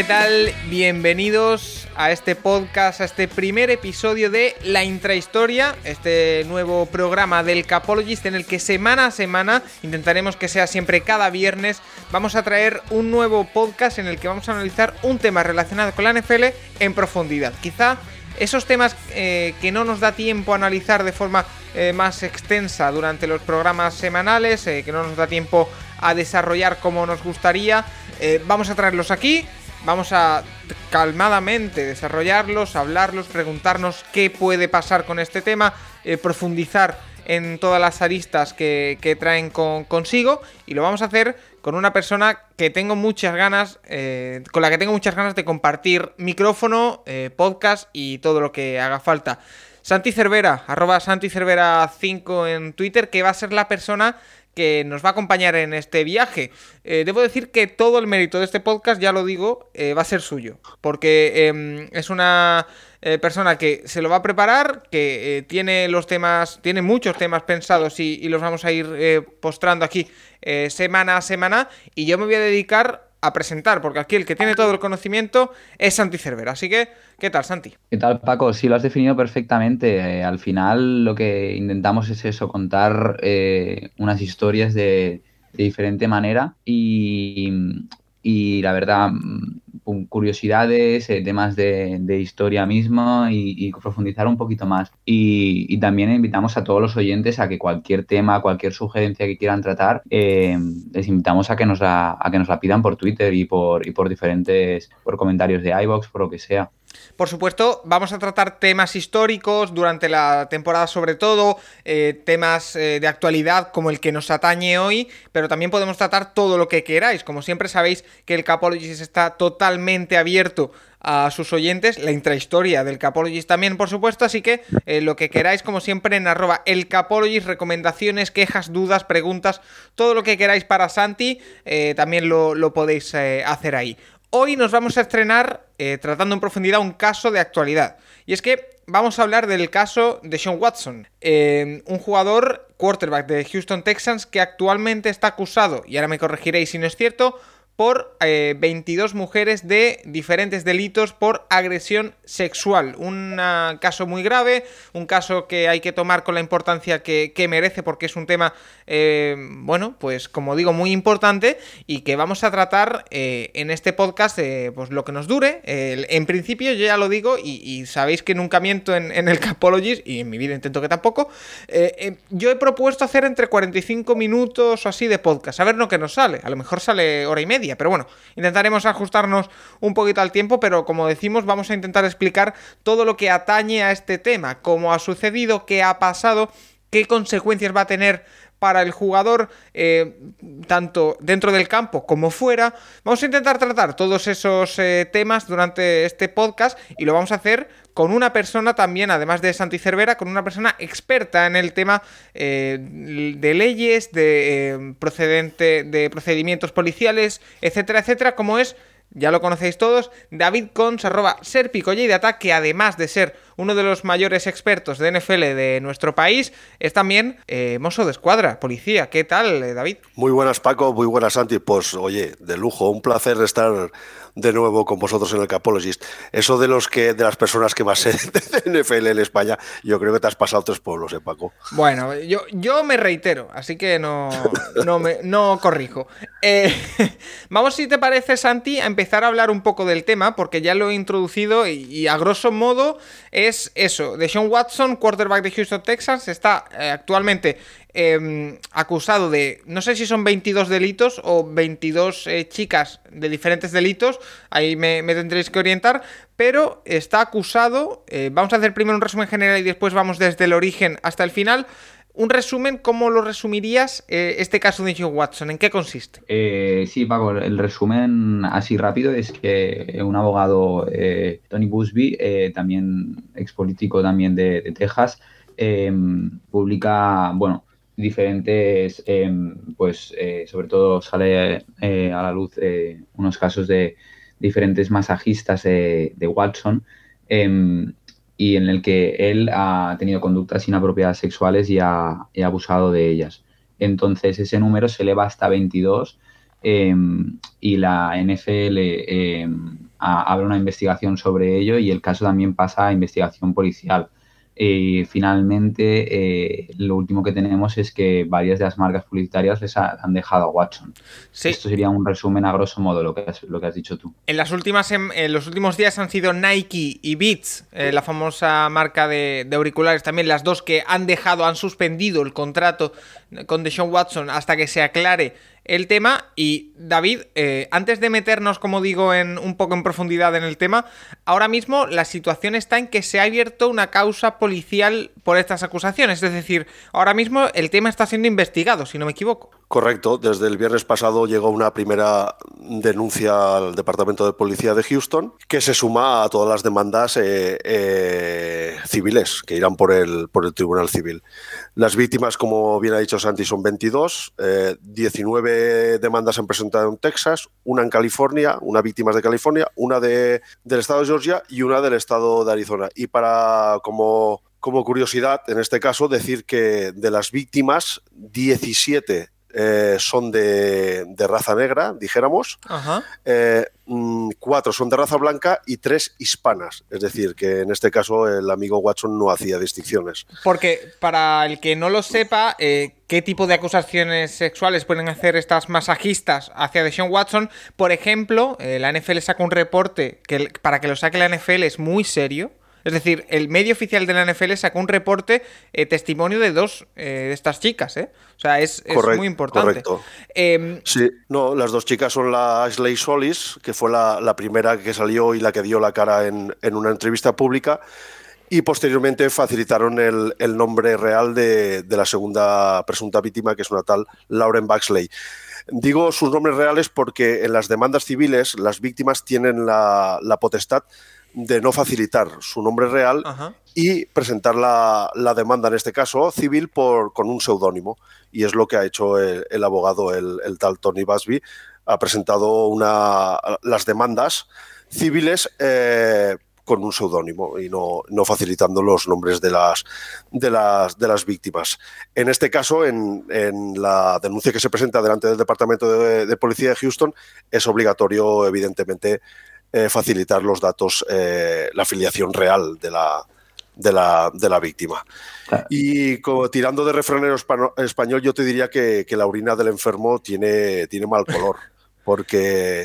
¿qué tal? Bienvenidos a este podcast, a este primer episodio de La Intrahistoria, este nuevo programa del Capologist en el que semana a semana, intentaremos que sea siempre cada viernes, vamos a traer un nuevo podcast en el que vamos a analizar un tema relacionado con la NFL en profundidad. Quizá esos temas eh, que no nos da tiempo a analizar de forma eh, más extensa durante los programas semanales, eh, que no nos da tiempo a desarrollar como nos gustaría, vamos a traerlos aquí Vamos a calmadamente desarrollarlos, hablarlos, preguntarnos qué puede pasar con este tema, eh, profundizar en todas las aristas que, traen consigo y lo vamos a hacer con una persona que tengo muchas ganas, eh, con la que tengo muchas ganas de compartir micrófono, eh, podcast y todo lo que haga falta. Santi Cervera, arroba Santi Cervera 5 en Twitter, que va a ser la persona que nos va a acompañar en este viaje. Eh, debo decir que todo el mérito de este podcast, ya lo digo, eh, va a ser suyo, porque em, es una eh, persona que se lo va a preparar, que tiene los temas, tiene muchos temas pensados y, y los vamos a ir postrando aquí semana a semana, y yo me voy a dedicar a presentar, porque aquí el que tiene todo el conocimiento es Santi Cervera. Así que, ¿qué tal, Santi? ¿Qué tal, Paco? Sí, lo has definido perfectamente. Eh, al final lo que intentamos es eso, contar eh, unas historias de, de, diferente manera y, y la verdad, mm, curiosidades, eh, temas de, historia misma y, profundizar un poquito más. Y, también invitamos a todos los oyentes a que cualquier tema, cualquier sugerencia que quieran tratar, eh, les invitamos a que, nos la, a que nos la pidan por Twitter y por, y por diferentes, por comentarios de iBox, por lo que sea. Por supuesto, vamos a tratar temas históricos durante la temporada sobre todo, eh, temas eh, de actualidad como el que nos atañe hoy, pero también podemos tratar todo lo que queráis. Como siempre sabéis que el Capologist está totalmente abierto a sus oyentes, la intrahistoria del Capologist también, por supuesto, así que eh, lo que queráis, como siempre, en arroba el Capologist, recomendaciones, quejas, dudas, preguntas, todo lo que queráis para Santi, también lo, lo podéis hacer ahí. Hoy nos vamos a estrenar eh, tratando en profundidad un caso de actualidad. Y es que vamos a hablar del caso de Sean Watson, eh, un jugador quarterback de Houston Texans que actualmente está acusado, y ahora me corregiréis si no es cierto, por 22 eh, mujeres de diferentes delitos por agresión sexual. Un caso muy grave, un caso que hay que tomar con la importancia que, merece porque es un tema, eh, bueno, pues como digo, muy importante y que vamos a tratar eh, en este podcast pues lo que nos dure. en principio yo ya lo digo y, sabéis que nunca miento en, en, el Capologist y en mi vida intento que tampoco. yo he propuesto hacer entre 45 minutos o así de podcast, a ver lo que nos sale. A lo mejor sale hora y media pero bueno, intentaremos ajustarnos un poquito al tiempo, pero como decimos, vamos a intentar explicar todo lo que atañe a este tema, cómo ha sucedido, qué ha pasado, qué consecuencias va a tener para el jugador, eh, tanto dentro del campo como fuera. Vamos a intentar tratar todos esos eh, temas durante este podcast y lo vamos a hacer con una persona también, además de Santi Cervera, con una persona experta en el tema eh, de leyes, de procedente, de procedimientos policiales, etcétera, etcétera, como es ya lo conocéis todos, David Cons, arroba serpicolleidata, que además de ser uno de los mayores expertos de NFL de nuestro país, es también eh, mozo de escuadra, policía. ¿Qué tal, eh, David? Muy buenas, Paco, muy buenas, Santi. Pues, oye, de lujo, un placer estar de nuevo con vosotros en el Capologist. Eso de los que de las personas que más sé de NFL en España, yo creo que te has pasado tres pueblos, ¿eh, Paco? Bueno, yo, yo me reitero, así que no, no, me, no corrijo. Eh, vamos, si te parece, Santi, a empezar a hablar un poco del tema, porque ya lo he introducido y, a grosso modo es eso. De Sean Watson, quarterback de Houston, Texas, está eh, actualmente Em, acusado de, no sé si son 22 delitos o 22 eh, chicas de diferentes delitos, ahí me, tendréis que orientar, pero está acusado, eh, vamos a hacer primero un resumen general y después vamos desde el origen hasta el final. Un resumen, ¿cómo lo resumirías eh, este caso de Joe Watson? ¿En qué consiste? sí, Paco, el resumen así rápido es que un abogado, Tony Busby, también expolítico también de, de Texas, em, publica, bueno, diferentes, pues eh, sobre todo sale eh, a la luz eh, unos casos de diferentes masajistas de Watson y en el que él ha tenido conductas inapropiadas sexuales y ha, abusado de ellas. Entonces ese número se eleva hasta 22 em, y la NFL em, abre una investigación sobre ello y el caso también pasa a investigación policial. Y finalmente, eh, lo último que tenemos es que varias de las marcas publicitarias les han dejado a Watson. Esto sería un resumen a grosso modo lo que has, lo que has dicho tú. En, las últimas, en, los últimos días han sido Nike y Beats, eh, la famosa marca de, auriculares, también las dos que han dejado, han suspendido el contrato con Deshaun Watson hasta que se aclare el tema. Y David, eh, antes de meternos, como digo, en un poco en profundidad en el tema, ahora mismo la situación está en que se ha abierto una causa policial por estas acusaciones. Es decir, ahora mismo el tema está siendo investigado, si no me equivoco. Correcto, desde el viernes pasado llegó una primera denuncia al Departamento de Policía de Houston que se suma a todas las demandas eh, eh, civiles que irán por el, por el Tribunal Civil. Las víctimas, como bien ha dicho Santi, son 22, 19 eh, demandas se han presentado en Texas, una en California, una víctima de California, una de, del estado de Georgia y una del estado de Arizona. Y para como como curiosidad, en este caso, decir que de las víctimas, 17 eh, son de, raza negra, dijéramos, eh, mm, cuatro son de raza blanca y tres hispanas. Es decir, que en este caso el amigo Watson no hacía distinciones. Porque para el que no lo sepa, eh, ¿qué tipo de acusaciones sexuales pueden hacer estas masajistas hacia Deshaun Watson? Por ejemplo, la NFL saca un reporte que para que lo saque la NFL es muy serio es decir, el medio oficial de la NFL sacó un reporte, eh, testimonio de dos eh, de estas chicas, ¿eh? O sea, es, muy importante. Correcto. Em, sí, no, las dos chicas son la Ashley Solis, que fue la, primera que salió y la que dio la cara en, una entrevista pública, y posteriormente facilitaron el, nombre real de, la segunda presunta víctima, que es una tal Lauren Baxley. Digo sus nombres reales porque en las demandas civiles las víctimas tienen la, la potestad de no facilitar su nombre real y presentar la, demanda, en este caso civil, por, con un seudónimo. Y es lo que ha hecho el, abogado, el, tal Tony Busby. Ha presentado una, las demandas civiles eh, con un seudónimo y no, no, facilitando los nombres de las, de las, de las víctimas. En este caso, en, la denuncia que se presenta delante del Departamento de, de Policía de Houston, es obligatorio, evidentemente, eh, facilitar los datos, eh, la afiliación real de la, de la, de la víctima. Y como, tirando de refranero español, yo te diría que, la orina del enfermo tiene, tiene mal color, porque,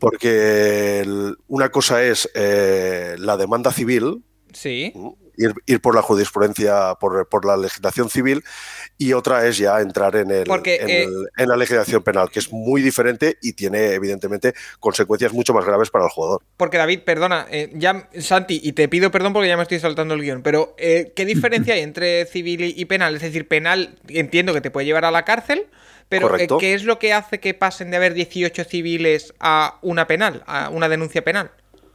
porque una cosa es eh, la demanda civil, sí ir, por la jurisprudencia, por, la legislación civil, y otra es ya entrar en, el, eh, en, la legislación penal, que es muy diferente y tiene, evidentemente, consecuencias mucho más graves para el jugador. Porque, David, perdona, eh, ya, Santi, y te pido perdón porque ya me estoy saltando el guion, pero eh, ¿qué diferencia hay entre civil y penal? Es decir, penal entiendo que te puede llevar a la cárcel. Pero, ¿qué es lo que hace que pasen de haber 18 civiles a una penal, a una denuncia penal?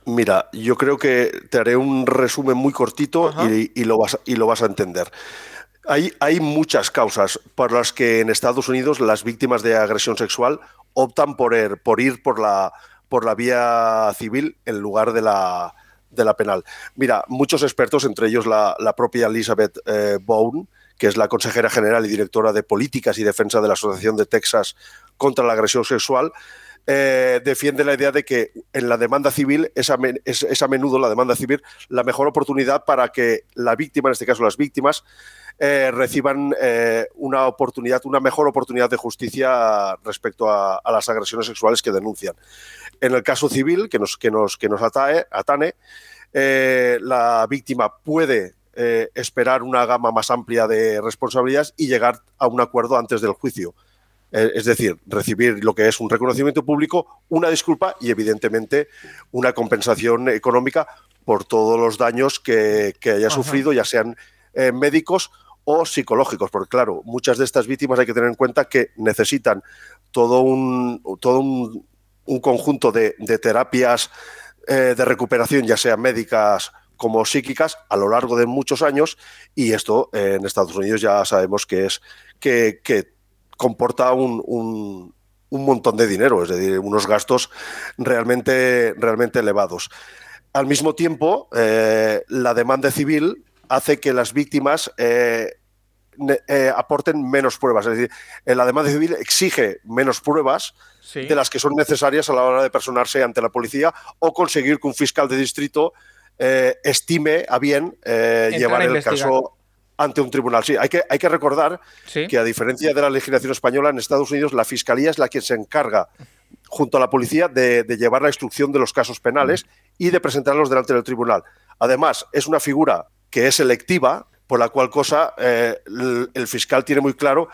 Mira, yo creo que te haré un resumen muy cortito y, lo vas, y lo vas a entender. Hay, hay, muchas causas por las que en Estados Unidos las víctimas de agresión sexual optan por, er, por ir por la, por la vía civil en lugar de la, de la penal. Mira, muchos expertos, entre ellos la, propia Elizabeth eh, Bone, que es la consejera general y directora de Políticas y Defensa de la Asociación de Texas contra la Agresión Sexual, eh, defiende la idea de que en la demanda civil es a, menudo la demanda civil la mejor oportunidad para que la víctima, en este caso las víctimas, eh, reciban eh, una oportunidad, una mejor oportunidad de justicia respecto a, las agresiones sexuales que denuncian. En el caso civil, que nos, que nos, que nos atae, atane, la víctima puede esperar una gama más amplia de responsabilidades y llegar a un acuerdo antes del juicio. Eh, es decir, recibir lo que es un reconocimiento público, una disculpa y evidentemente una compensación económica por todos los daños que, haya sufrido, ya sean eh, médicos o psicológicos, porque claro, muchas de estas víctimas hay que tener en cuenta que necesitan todo un, todo un, conjunto de, terapias eh, de recuperación, ya sean médicas como psíquicas, a lo largo de muchos años, y esto en Estados Unidos ya sabemos que es que, que comporta un, montón de dinero, es decir, unos gastos realmente, realmente elevados. Al mismo tiempo, eh, la demanda civil hace que las víctimas eh, eh, aporten menos pruebas. Es decir, la demanda civil exige menos pruebas de las que son necesarias a la hora de personarse ante la policía o conseguir que un fiscal de distrito eh, estime a bien llevar el caso ante un tribunal. Sí, hay que, hay que recordar que a diferencia de la legislación española, en Estados Unidos la fiscalía es la que se encarga junto a la policía de, llevar la instrucción de los casos penales y de presentarlos delante del tribunal. Además, es una figura que es electiva, por la cual cosa eh, el, fiscal tiene muy claro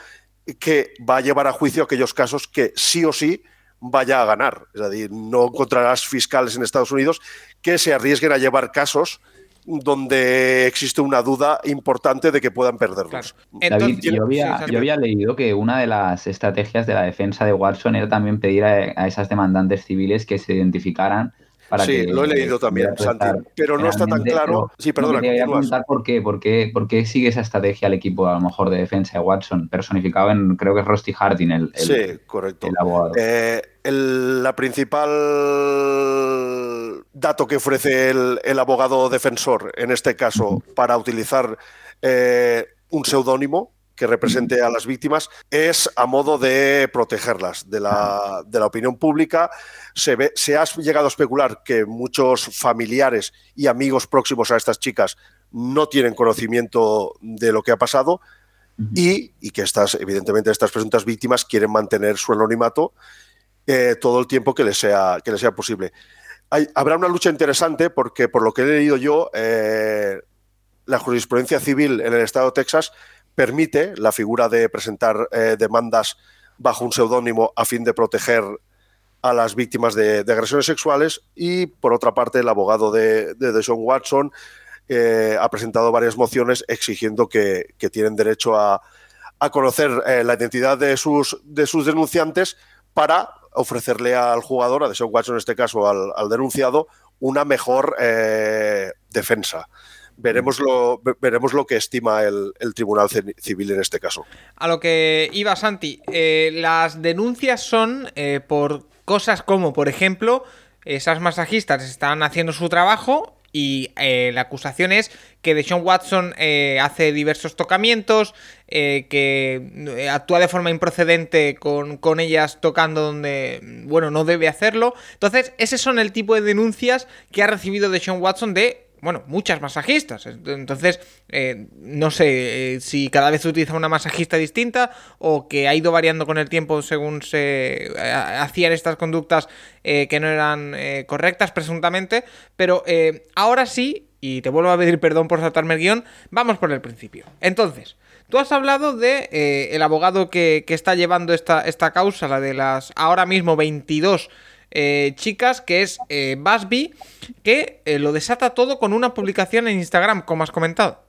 que va a llevar a juicio aquellos casos que sí o sí vaya a ganar. Es decir, no encontrarás fiscales en Estados Unidos que se arriesguen a llevar casos donde existe una duda importante de que puedan perderlos. David, yo, había, leído que una de las estrategias de la defensa de Watson era también pedir a, esas demandantes civiles que se identificaran para sí, lo he leído también, Santi, pero no está tan claro. sí, perdona. Quería preguntar por qué, por qué, por qué sigue esa estrategia el equipo a lo mejor de defensa de Watson, personificado en, creo que es Rusty Harding, el, sí, correcto. el abogado. Eh, la principal dato que ofrece el, abogado defensor, en este caso, para utilizar eh, un seudónimo que represente a las víctimas, es a modo de protegerlas de la, opinión pública. Se, ve, se ha llegado a especular que muchos familiares y amigos próximos a estas chicas no tienen conocimiento de lo que ha pasado y, y que estas, evidentemente, estas presuntas víctimas quieren mantener su anonimato eh, todo el tiempo que les sea, que les sea posible habrá una lucha interesante porque, por lo que he leído yo, eh, la jurisprudencia civil en el estado de Texas permite la figura de presentar eh, demandas bajo un seudónimo a fin de proteger a las víctimas de, agresiones sexuales y, por otra parte, el abogado de, de, Watson eh, ha presentado varias mociones exigiendo que, tienen derecho a, conocer la identidad de sus, de sus denunciantes para ofrecerle al jugador, a Deshaun Watson en este caso, al, denunciado, una mejor eh, defensa. Veremos lo, veremos lo que estima el, Tribunal Civil en este caso. A lo que iba Santi, eh, las denuncias son eh, por cosas como, por ejemplo, esas masajistas están haciendo su trabajo y eh, la acusación es que Deshaun Watson hace diversos tocamientos, que actúa de forma improcedente con, con, ellas tocando donde, bueno, no debe hacerlo. Entonces, ese son el tipo de denuncias que ha recibido Deshaun Watson de bueno, muchas masajistas. Entonces, eh, no sé eh, si cada vez utiliza una masajista distinta o que ha ido variando con el tiempo según se eh, hacían estas conductas que no eran correctas, presuntamente. Pero ahora sí, y te vuelvo a pedir perdón por saltarme el guion, vamos por el principio. Entonces, tú has hablado de el abogado que, que, está llevando esta, esta causa, la de las ahora mismo 22 eh, chicas, que es eh, Busby, que eh, lo desata todo con una publicación en Instagram, como has comentado.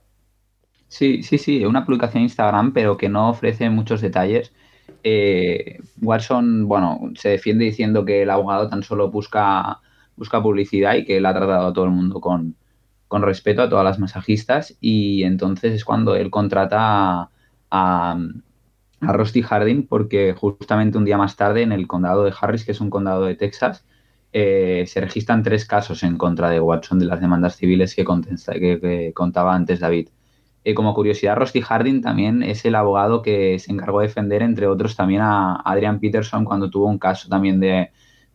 Sí, sí, sí, una publicación en Instagram, pero que no ofrece muchos detalles. Watson, bueno, se defiende diciendo que el abogado tan solo busca, busca publicidad y que él ha tratado a todo el mundo con, con respeto a todas las masajistas y entonces es cuando él contrata a Rusty Harding porque justamente un día más tarde en el condado de Harris, que es un condado de Texas, eh, se registran tres casos en contra de Watson de las demandas civiles que, que, contaba antes David. Eh, como curiosidad, Rusty Harding también es el abogado que se encargó de defender, entre otros, también a Adrian Peterson cuando tuvo un caso también de,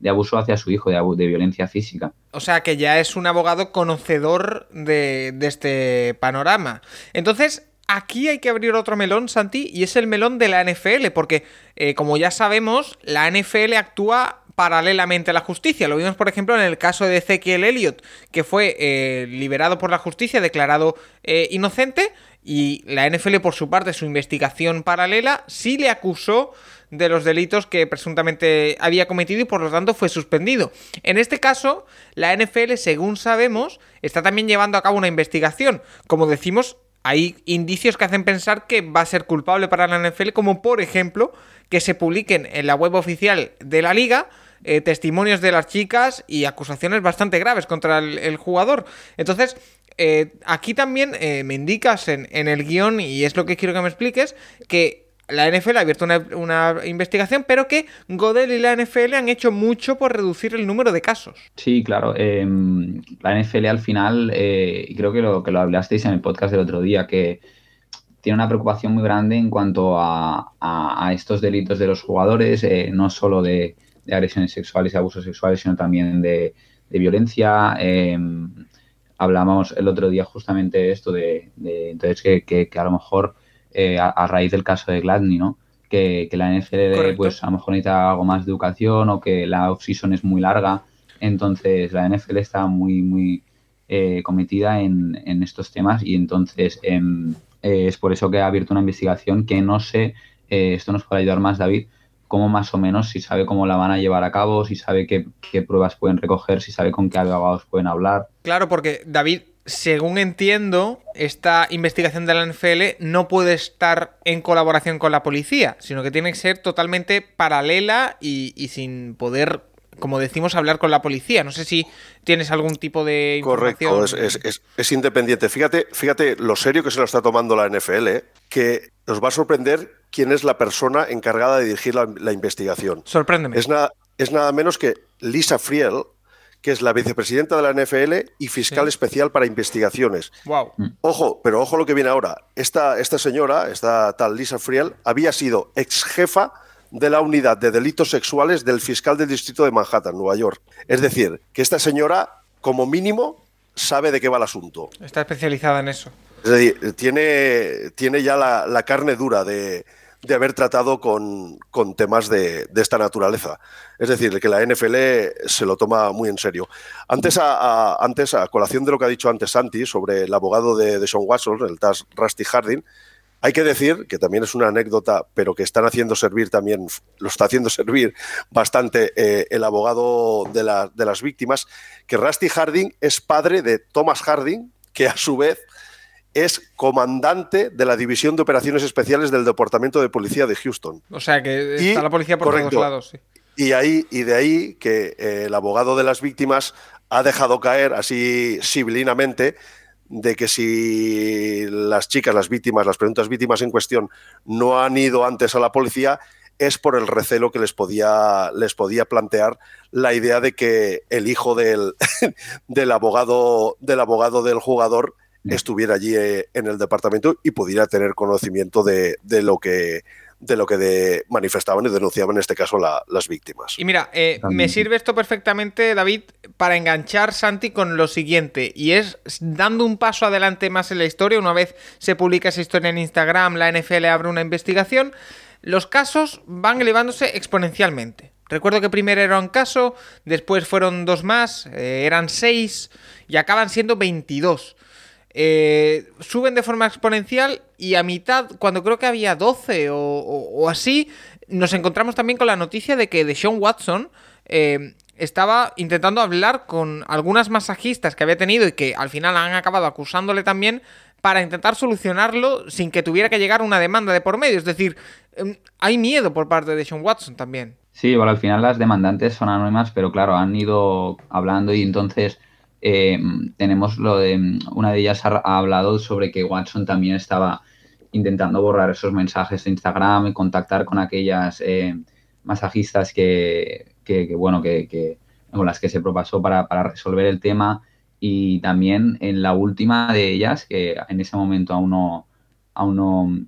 abuso hacia su hijo, de, de, violencia física. O sea que ya es un abogado conocedor de, de este panorama. Entonces, Aquí hay que abrir otro melón, Santi, y es el melón de la NFL, porque eh, como ya sabemos, la NFL actúa paralelamente a la justicia. Lo vimos, por ejemplo, en el caso de Ezequiel Elliott, que fue eh, liberado por la justicia, declarado eh, inocente, y la NFL, por su parte, su investigación paralela, sí le acusó de los delitos que presuntamente había cometido y por lo tanto fue suspendido. En este caso, la NFL, según sabemos, está también llevando a cabo una investigación. Como decimos, hay indicios que hacen pensar que va a ser culpable para la NFL, como por ejemplo que se publiquen en la web oficial de la liga eh, testimonios de las chicas y acusaciones bastante graves contra el, jugador. Entonces, eh, aquí también eh, me indicas en, en el guion, y es lo que quiero que me expliques, que la NFL ha abierto una, investigación, pero que Godel y la NFL han hecho mucho por reducir el número de casos. Sí, claro. Em, la NFL al final, eh, creo que lo, que lo hablasteis en el podcast del otro día, que tiene una preocupación muy grande en cuanto a, estos delitos de los jugadores, eh, no solo de, agresiones sexuales y abusos sexuales, sino también de, violencia. Em, hablamos el otro día justamente de esto, de, entonces que, a lo mejor eh, a, raíz del caso de Gladney, ¿no? Que, la NFL pues a lo mejor necesita algo más de educación o que la off-season es muy larga. Entonces la NFL está muy, muy eh, cometida en, en, estos temas y entonces em, eh, es por eso que ha abierto una investigación que no sé, esto nos puede ayudar más David, cómo más o menos, si sabe cómo la van a llevar a cabo, si sabe qué, pruebas pueden recoger, si sabe con qué abogados pueden hablar. Claro, porque David, según entiendo, esta investigación de la NFL no puede estar en colaboración con la policía, sino que tiene que ser totalmente paralela y, sin poder como decimos, hablar con la policía. No sé si tienes algún tipo de información. Correcto, es, es, independiente. Fíjate, fíjate lo serio que se lo está tomando la NFL, ¿eh? que nos va a sorprender quién es la persona encargada de dirigir la, investigación. Sorpréndeme. Es, es nada menos que Lisa Friel, que es la vicepresidenta de la NFL y fiscal especial para investigaciones. Wow. Mm. Ojo, pero ojo lo que viene ahora. Esta, esta señora, esta tal Lisa Friel, había sido ex jefa de la unidad de delitos sexuales del fiscal del distrito de Manhattan, Nueva York. Es decir, que esta señora, como mínimo, sabe de qué va el asunto. Está especializada en eso. Es decir, tiene, tiene ya la carne dura de, de haber tratado con, temas de, esta naturaleza. Es decir, que la NFL se lo toma muy en serio. Antes a, antes, a colación de lo que ha dicho antes Santi sobre el abogado de, de Sean Watson, el TAS Rusty Harding, hay que decir, que también es una anécdota, pero que están haciendo servir también, lo está haciendo servir bastante eh, el abogado de, de las víctimas, que Rusty Harding es padre de Thomas Harding, que a su vez es comandante de la División de Operaciones Especiales del Departamento de Policía de Houston. O sea que está la policía por todos lados. Sí. Y, ahí, y de ahí que eh, el abogado de las víctimas ha dejado caer así civilinamente de que si las chicas, las víctimas, las preguntas víctimas en cuestión no han ido antes a la policía, es por el recelo que les podía, les podía plantear la idea de que el hijo del, del, abogado, del abogado del jugador estuviera allí eh, en el departamento y pudiera tener conocimiento de, lo que de lo que manifestaban y denunciaban en este caso las víctimas. Y mira, eh, me sirve esto perfectamente, David, para enganchar Santi con lo siguiente, y es dando un paso adelante más en la historia, una vez se publica esa historia en Instagram, la NFL abre una investigación, los casos van elevándose exponencialmente. Recuerdo que primero era un caso, después fueron dos más, eh, eran seis y acaban siendo 22. Eh, suben de forma exponencial y a mitad, cuando creo que había 12 o, así, nos encontramos también con la noticia de que Deshaun Watson eh, estaba intentando hablar con algunas masajistas que había tenido y que al final han acabado acusándole también para intentar solucionarlo sin que tuviera que llegar una demanda de por medio. Es decir, em, hay miedo por parte de Sean Watson también. Sí, bueno, al final las demandantes son anónimas, pero claro, han ido hablando y entonces eh, tenemos lo de, una de ellas ha, hablado sobre que Watson también estaba intentando borrar esos mensajes de Instagram y contactar con aquellas eh, masajistas que, bueno, que, con las que se propasó para, resolver el tema. Y también en la última de ellas, que en ese momento aún no, aún no,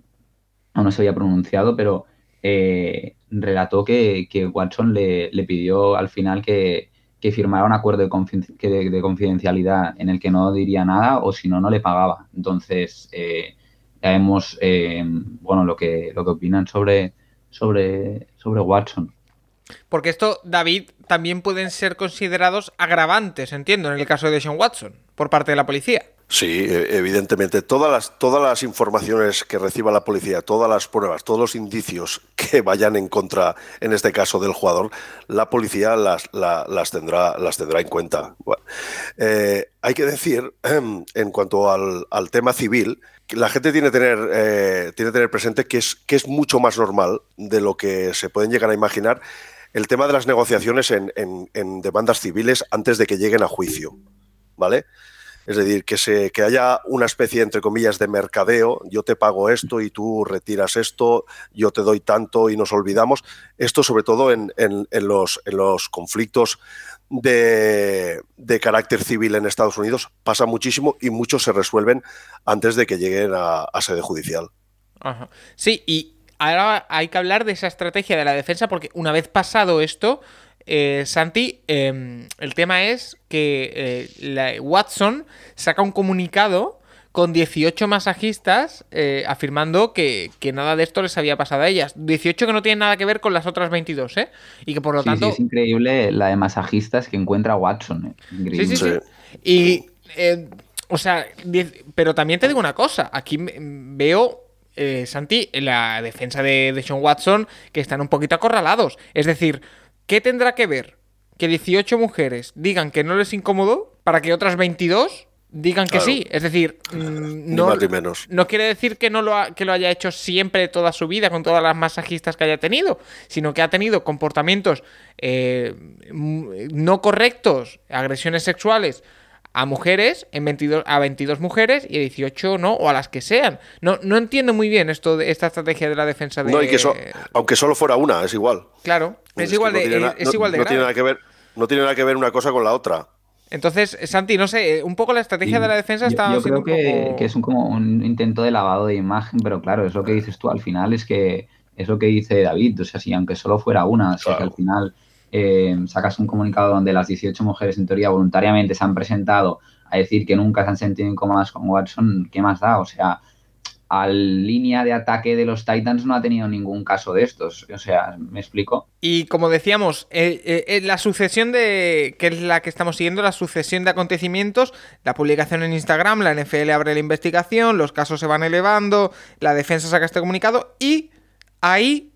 no se había pronunciado, pero eh, relató que, Watson le, pidió al final que, que firmara un acuerdo de, de, confidencialidad en el que no diría nada o si no, no le pagaba. Entonces, eh, ya vemos eh, bueno, lo que, lo que opinan sobre, sobre, sobre Watson. Porque esto, David, también pueden ser considerados agravantes, entiendo, en el caso de Sean Watson, por parte de la policía. Sí, e, evidentemente. Todas las, todas las informaciones que reciba la policía, todas las pruebas, todos los indicios que vayan en contra, en este caso, del jugador, la policía las, las, tendrá, las tendrá en cuenta. Eh, hay que decir, en cuanto al, tema civil, la gente tiene que tener, eh, tiene que tener presente que es, que es mucho más normal de lo que se pueden llegar a imaginar el tema de las negociaciones en, en demandas civiles antes de que lleguen a juicio. ¿Vale? Es decir, que, se, que haya una especie, entre comillas, de mercadeo, yo te pago esto y tú retiras esto, yo te doy tanto y nos olvidamos. Esto sobre todo en, los, en los, conflictos de, carácter civil en Estados Unidos pasa muchísimo y muchos se resuelven antes de que lleguen a, sede judicial. Sí, y ahora hay que hablar de esa estrategia de la defensa porque una vez pasado esto, eh, Santi, em, el tema es que eh, Watson saca un comunicado con 18 masajistas eh, afirmando que, nada de esto les había pasado a ellas. 18 que no tienen nada que ver con las otras 22, ¿eh? Y que por lo tanto... es increíble la de masajistas que encuentra Watson. Sí, sí, sí. Y, o sea, pero también te digo una cosa, aquí veo Santi, la defensa de, de, Sean Watson, que están un poquito acorralados. Es decir, ¿Qué tendrá que ver que 18 mujeres digan que no les incomodó para que otras 22 digan que sí? Es decir, mm, no, no quiere decir que no lo, que lo haya hecho siempre toda su vida con todas las masajistas que haya tenido, sino que ha tenido comportamientos eh, no correctos, agresiones sexuales a mujeres, en 22, a 22 mujeres y a 18 no, o a las que sean. No, no entiendo muy bien esto de esta estrategia de la defensa de... No, y que aunque solo fuera una, es igual. Claro, es, igual de, es igual de no tiene nada que ver No tiene nada que ver una cosa con la otra. Entonces, Santi, no sé, un poco la estrategia de la defensa está... Yo, creo que, que, es un, como un intento de lavado de imagen, pero claro, es lo que dices tú al final, es que es lo que dice David, o sea, si aunque solo fuera una, o sea, que al final eh, sacas un comunicado donde las 18 mujeres en teoría voluntariamente se han presentado a decir que nunca se han sentido incómodas con Watson, ¿qué más da? O sea, al línea de ataque de los Titans no ha tenido ningún caso de estos. O sea, ¿me explico? Y como decíamos, eh, eh, la sucesión de. que es la que estamos siguiendo, la sucesión de acontecimientos, la publicación en Instagram, la NFL abre la investigación, los casos se van elevando, la defensa saca este comunicado y ahí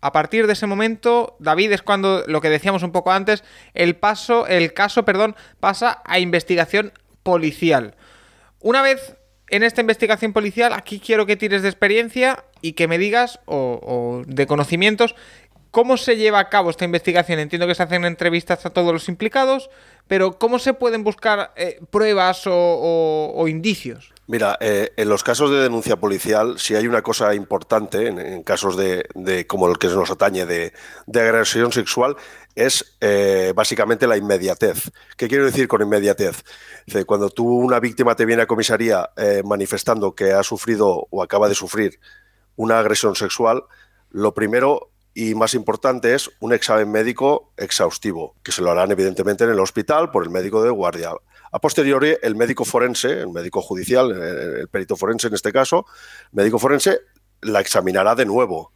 a partir de ese momento, David, es cuando lo que decíamos un poco antes, el paso, el caso, perdón, pasa a investigación policial. Una vez en esta investigación policial, aquí quiero que tires de experiencia y que me digas, o, de conocimientos, cómo se lleva a cabo esta investigación. Entiendo que se hacen entrevistas a todos los implicados, pero ¿cómo se pueden buscar eh, pruebas o indicios? Mira, eh, en los casos de denuncia policial, si hay una cosa importante, en, casos de, como el que nos atañe de, agresión sexual, es eh, básicamente la inmediatez. ¿Qué quiero decir con inmediatez? Cuando tú, una víctima te viene a comisaría manifestando que ha sufrido o acaba de sufrir una agresión sexual, lo primero y más importante es un examen médico exhaustivo, que se lo harán evidentemente en el hospital por el médico de guardia. A posteriori, el médico forense, el médico judicial, el perito forense en este caso, el médico forense la examinará de nuevo.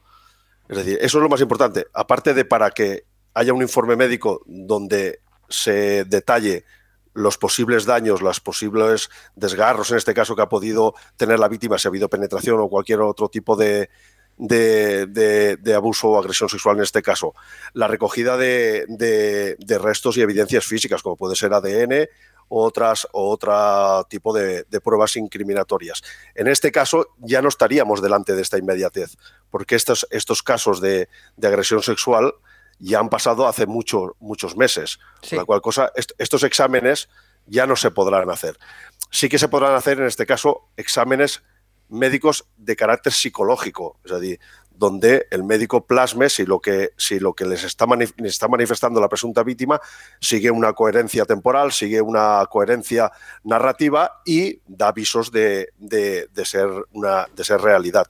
Es decir, eso es lo más importante. Aparte de para que haya un informe médico donde se detalle los posibles daños, los posibles desgarros, en este caso que ha podido tener la víctima, si ha habido penetración o cualquier otro tipo de, de, abuso o agresión sexual en este caso. La recogida de, de, restos y evidencias físicas, como puede ser ADN otras, o otro tipo de, pruebas incriminatorias. En este caso ya no estaríamos delante de esta inmediatez, porque estos, estos casos de, agresión sexual ya han pasado hace mucho, muchos meses. La cual cosa, estos exámenes ya no se podrán hacer. Sí que se podrán hacer en este caso exámenes médicos de carácter psicológico, es decir, donde el médico plasme si lo que, si lo que les está, está manifestando la presunta víctima sigue una coherencia temporal, sigue una coherencia narrativa y da avisos de, ser, una, de ser realidad.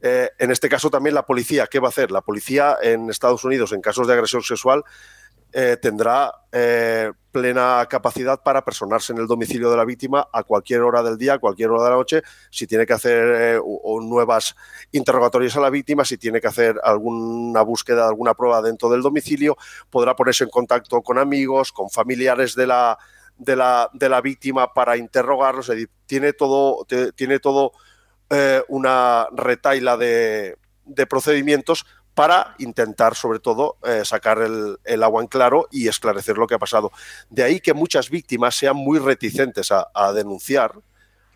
Eh, en este caso también la policía, ¿qué va a hacer? La policía en Estados Unidos en casos de agresión sexual eh, tendrá eh, plena capacidad para personarse en el domicilio de la víctima a cualquier hora del día, a cualquier hora de la noche, si tiene que hacer eh, nuevas interrogatorios a la víctima, si tiene que hacer alguna búsqueda, alguna prueba dentro del domicilio, podrá ponerse en contacto con amigos, con familiares de la, de la, de la víctima para interrogarlos. tiene todo, tiene todo una retaila de, de procedimientos para intentar, sobre todo, eh, sacar el, agua en claro y esclarecer lo que ha pasado. De ahí que muchas víctimas sean muy reticentes a, denunciar,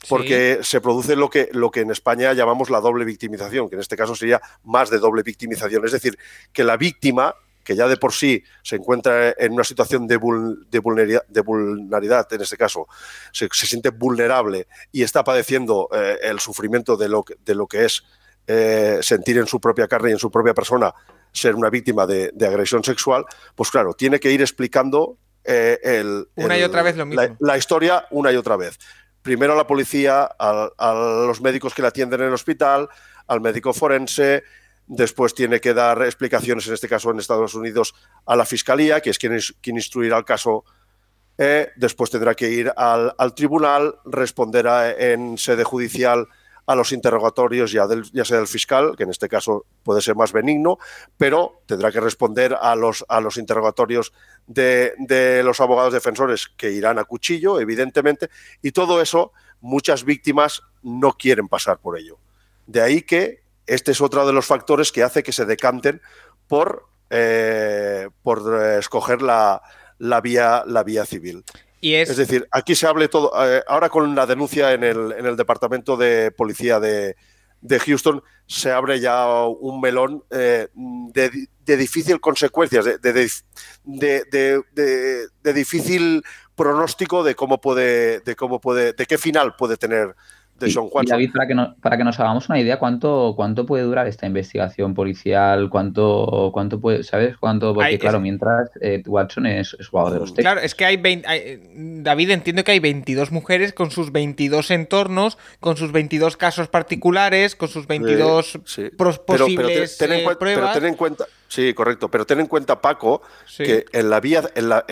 porque se produce lo que, lo que en España llamamos la doble victimización, que en este caso sería más de doble victimización. Es decir, que la víctima, que ya de por sí se encuentra en una situación de, de, vulnerabilidad, en este caso, se, siente vulnerable y está padeciendo eh, el sufrimiento de lo, de lo que es eh, sentir en su propia carne y en su propia persona ser una víctima de, agresión sexual, pues claro, tiene que ir explicando eh, el, una y otra vez lo mismo. La, historia una y otra vez. Primero a la policía, a, los médicos que la atienden en el hospital, al médico forense, después tiene que dar explicaciones, en este caso en Estados Unidos, a la fiscalía, que es quien, quien instruirá el caso. Eh, después tendrá que ir al, tribunal, responder en sede judicial a los interrogatorios ya, sea del fiscal, que en este caso puede ser más benigno, pero tendrá que responder a los, a los interrogatorios de, de los abogados defensores que irán a cuchillo, evidentemente, y todo eso muchas víctimas no quieren pasar por ello. De ahí que este es otro de los factores que hace que se decanten por, eh, por eh, escoger la, la, vía, la vía civil. Y es... decir, aquí se hable todo. Eh, ahora con la denuncia en el, en el Departamento de Policía de, Houston se abre ya un melón de, de, difícil consecuencias, de, de, difícil pronóstico de cómo puede, de cómo puede, de qué final puede tener de Sean Y David, para que, para que nos hagamos una idea, ¿cuánto, cuánto puede durar esta investigación policial? ¿Cuánto, cuánto puede, sabes? ¿Cuánto? Porque, claro, mientras eh, Watson es, jugador de los Texas. Claro, es que hay, 20, David, entiendo que hay 22 mujeres con sus 22 entornos, con sus 22 casos particulares, con sus 22 posibles pruebas. Pero ten en cuenta Sí, correcto. Pero ten en cuenta, Paco, que en la vía, en la,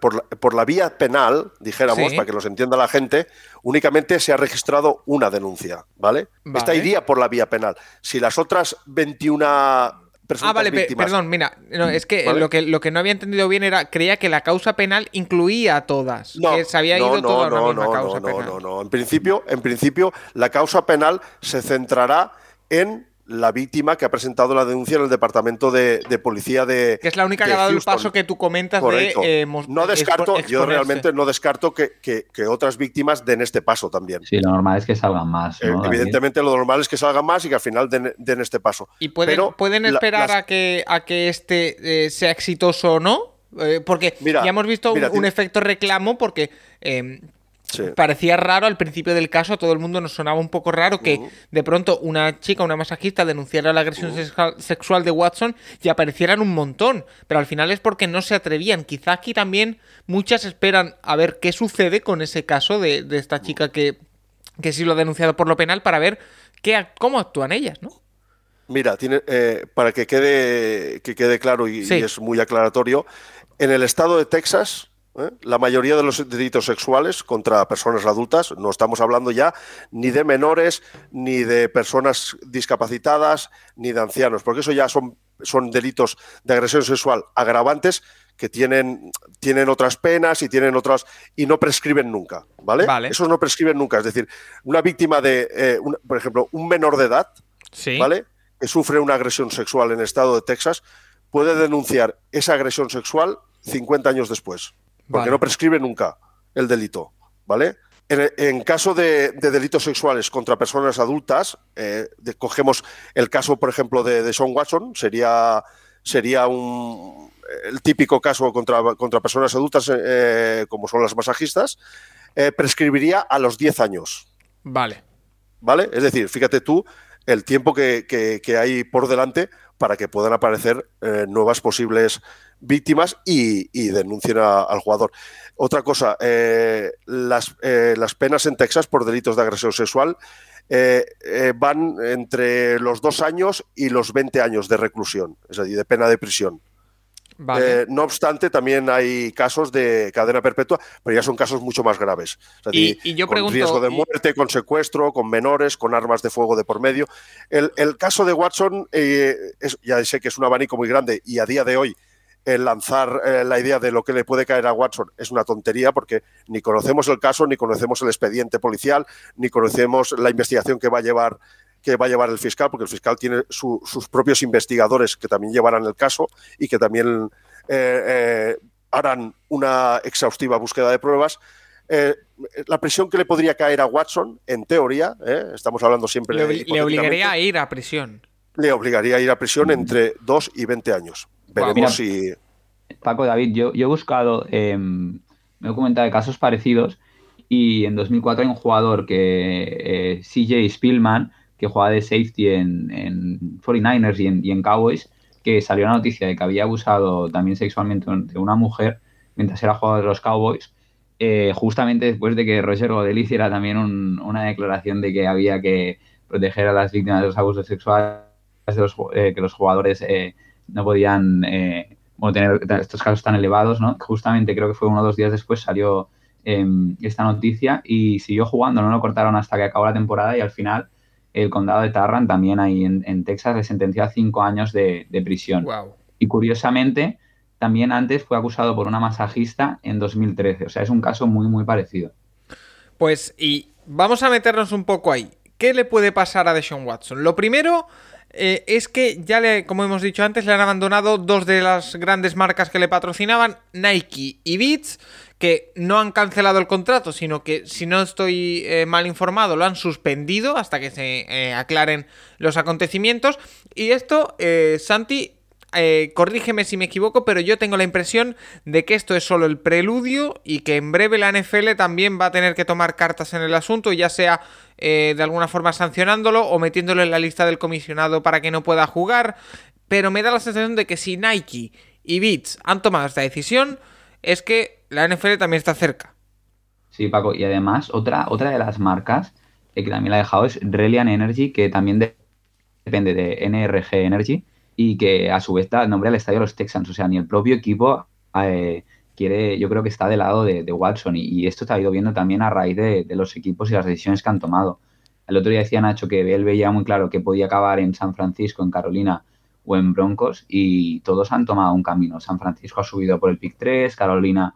por, la, vía penal, dijéramos, para que nos entienda la gente, únicamente se ha registrado una denuncia, ¿vale? Esta iría por la vía penal. Si las otras 21 Ah, vale, perdón, mira, es que, lo que lo que no había entendido bien era, creía que la causa penal incluía a todas, no, que se había ido toda una misma causa penal. No, no, no, en principio, en principio la causa penal se centrará en la víctima que ha presentado la denuncia en el departamento de, policía de. Que es la única que ha dado el paso que tú comentas de. Eh, no descarto, yo realmente no descarto que, otras víctimas den este paso también. Sí, lo normal es que salgan más. Eh, evidentemente, lo normal es que salgan más y que al final den, este paso. ¿Y pueden, pueden esperar a, que, a que este eh, sea exitoso o no? porque ya hemos visto un, efecto reclamo, porque Parecía raro al principio del caso, a todo el mundo nos sonaba un poco raro que de pronto una chica, una masajista, denunciara la agresión sexual de Watson y aparecieran un montón. Pero al final es porque no se atrevían. Quizá aquí también muchas esperan a ver qué sucede con ese caso de, esta chica que, que sí lo ha denunciado por lo penal para ver qué, cómo actúan ellas, ¿no? Mira, tiene, eh, para que quede, que quede claro y es muy aclaratorio, en el estado de Texas ¿eh? La mayoría de los delitos sexuales contra personas adultas, no estamos hablando ya ni de menores, ni de personas discapacitadas, ni de ancianos, porque eso ya son, son delitos de agresión sexual agravantes que tienen, tienen otras penas y tienen otras y no prescriben nunca, ¿vale? Esos no prescriben nunca. Es decir, una víctima de, eh, por ejemplo, un menor de edad, ¿vale? Que sufre una agresión sexual en el estado de Texas, puede denunciar esa agresión sexual 50 años después porque no prescribe nunca el delito, ¿vale? En, caso de, delitos sexuales contra personas adultas, eh, cogemos el caso, por ejemplo, de, Sean Watson, sería, sería un, el típico caso contra, contra personas adultas, eh, como son las masajistas, eh, prescribiría a los 10 años. Vale. ¿Vale? Es decir, fíjate tú el tiempo que, hay por delante para que puedan aparecer nuevas posibles víctimas y, denuncien al jugador. Otra cosa, eh, las, eh, las, penas en Texas por delitos de agresión sexual eh, van entre los dos años y los 20 años de reclusión, es decir, de pena de prisión. No obstante, también hay casos de cadena perpetua, pero ya son casos mucho más graves. y, yo con riesgo de muerte, con secuestro, con menores, con armas de fuego de por medio. El, caso de Watson, ya sé que es un abanico muy grande y a día de hoy el lanzar eh, la idea de lo que le puede caer a Watson es una tontería porque ni conocemos el caso, ni conocemos el expediente policial, ni conocemos la investigación que va a llevar que va a llevar el fiscal, porque el fiscal tiene sus propios investigadores que también llevarán el caso y que también eh, eh, harán una exhaustiva búsqueda de pruebas. la prisión que le podría caer a Watson, en teoría, estamos hablando siempre le, le obligaría a ir a prisión. Le obligaría a ir a prisión entre 2 y 20 años. Veremos si. Paco, David, yo, he buscado, em, me he documentado de casos parecidos y en 2004 hay un jugador que, eh, CJ Spielman, que jugaba de safety en, en 49ers y en, Cowboys, que salió la noticia de que había abusado también sexualmente de una mujer mientras era jugador de los Cowboys, eh, justamente después de que Roger Godel hiciera también una declaración de que había que proteger a las víctimas de los abusos sexuales, eh, que los jugadores eh, no podían tener estos casos tan elevados, ¿no? Justamente creo que fue uno o dos días después salió em, esta noticia y siguió jugando, no lo cortaron hasta que acabó la temporada y al final el condado de Tarrant, también ahí en, Texas, le sentenció a cinco años de, prisión. Y curiosamente, también antes fue acusado por una masajista en 2013. O sea, es un caso muy, muy parecido. Pues, y vamos a meternos un poco ahí. ¿Qué le puede pasar a Deshaun Watson? Lo primero eh, es que ya le, como hemos dicho antes, le han abandonado dos de las grandes marcas que le patrocinaban, Nike y Beats, que no han cancelado el contrato, sino que, si no estoy eh, mal informado, lo han suspendido hasta que se eh, aclaren los acontecimientos. Y esto, eh, Santi, corrígeme si me equivoco, pero yo tengo la impresión de que esto es solo el preludio y que en breve la NFL también va a tener que tomar cartas en el asunto, ya sea de alguna forma sancionándolo o metiéndolo en la lista del comisionado para que no pueda jugar. Pero me da la sensación de que si Nike y Beats han tomado esta decisión, es que la NFL también está cerca. Sí, Paco, y además otra, otra de las marcas que también la ha dejado es Reliant Energy, que también depende de NRG Energy y que a su vez da nombre al estadio de los Texans. O sea, ni el propio equipo eh, quiere, yo creo que está del lado de, Watson y, esto está ido viendo también a raíz de, los equipos y las decisiones que han tomado. El otro día decía Nacho que él veía muy claro que podía acabar en San Francisco, en Carolina o en Broncos y todos han tomado un camino. San Francisco ha subido por el pick 3, Carolina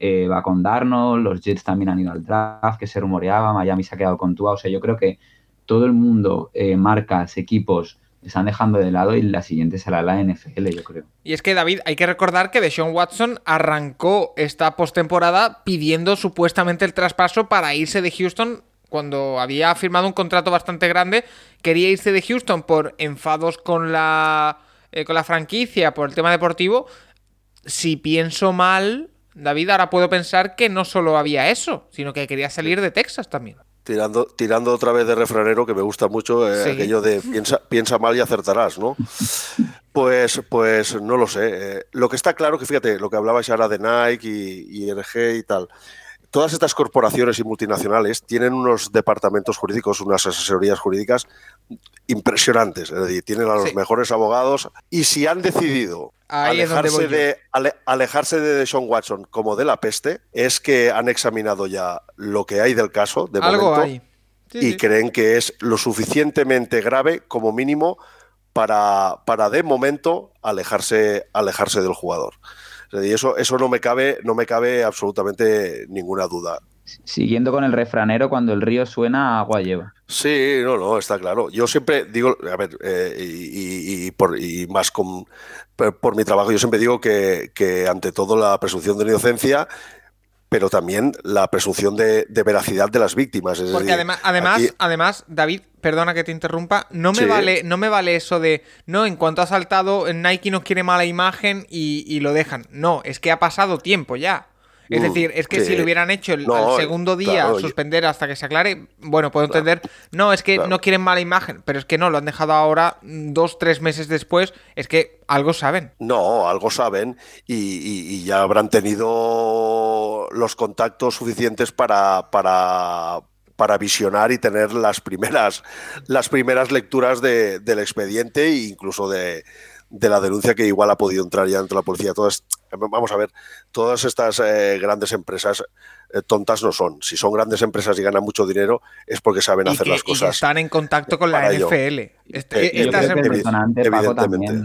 eh, va con Darnold, los Jets también han ido al draft, que se rumoreaba, Miami se ha quedado con Tua, o sea, yo creo que todo el mundo, eh, marcas, equipos, están dejando de lado y la siguiente será la NFL, yo creo. Y es que David, hay que recordar que Deshaun Watson arrancó esta postemporada pidiendo supuestamente el traspaso para irse de Houston cuando había firmado un contrato bastante grande, quería irse de Houston por enfados con la eh, con la franquicia, por el tema deportivo. Si pienso mal, David, ahora puedo pensar que no solo había eso, sino que quería salir de Texas también. Tirando, tirando otra vez de refranero, que me gusta mucho, eh, aquello de piensa, piensa mal y acertarás, ¿no? Pues, pues no lo sé. Eh, lo que está claro que, fíjate, lo que hablabais ahora de Nike y, y NG y tal, todas estas corporaciones y multinacionales tienen unos departamentos jurídicos, unas asesorías jurídicas impresionantes. Es decir, tienen a los mejores abogados y si han decidido alejarse de, alejarse de Sean Watson como de la peste, es que han examinado ya lo que hay del caso de momento y creen que es lo suficientemente grave como mínimo para, para de momento alejarse, alejarse del jugador. Y eso, eso no me cabe, no me cabe absolutamente ninguna duda. Siguiendo con el refranero, cuando el río suena, agua lleva. Sí, no, no, está claro. Yo siempre digo, a ver, eh, y, por, y más con, por, mi trabajo, yo siempre digo que, que, ante todo la presunción de inocencia pero también la presunción de, veracidad de las víctimas. Porque además, además, además, David, perdona que te interrumpa, no me vale, no me vale eso de no, en cuanto ha saltado, Nike no quiere mala imagen y, y lo dejan. No, es que ha pasado tiempo ya. Es mm, decir, es que si lo hubieran hecho el, segundo día suspender hasta que se aclare, bueno, puedo entender. No, es que no quieren mala imagen, pero es que no, lo han dejado ahora dos, tres meses después. Es que algo saben. No, algo saben y, ya habrán tenido los contactos suficientes para, para, para visionar y tener las primeras, las primeras lecturas del expediente e incluso de, de la denuncia que igual ha podido entrar ya dentro de la policía. Todas, vamos a ver, todas estas eh, grandes empresas eh, tontas no son. Si son grandes empresas y ganan mucho dinero es porque saben hacer las cosas. están en contacto con la NFL. Este, estas evidentemente.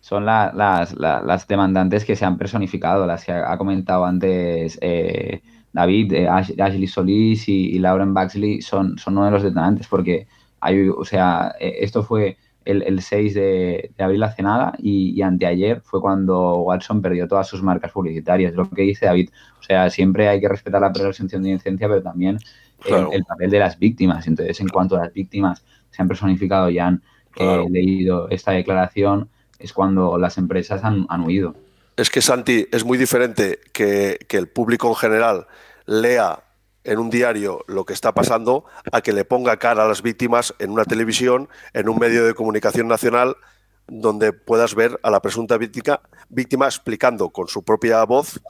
son las, las, demandantes que se han personificado, las que ha, comentado antes eh, David, Ashley Solís y, Lauren Baxley son, son uno de los detonantes porque hay, o sea, esto fue el, 6 de, abril hace nada y, anteayer fue cuando Watson perdió todas sus marcas publicitarias. Lo que dice David, o sea, siempre hay que respetar la presunción de inocencia, pero también el, papel de las víctimas. Entonces, en cuanto a las víctimas se han personificado y han eh, leído esta declaración, es cuando las empresas han, huido. Es que, Santi, es muy diferente que, que el público en general lea en un diario lo que está pasando a que le ponga cara a las víctimas en una televisión, en un medio de comunicación nacional, donde puedas ver a la presunta víctima, víctima explicando con su propia voz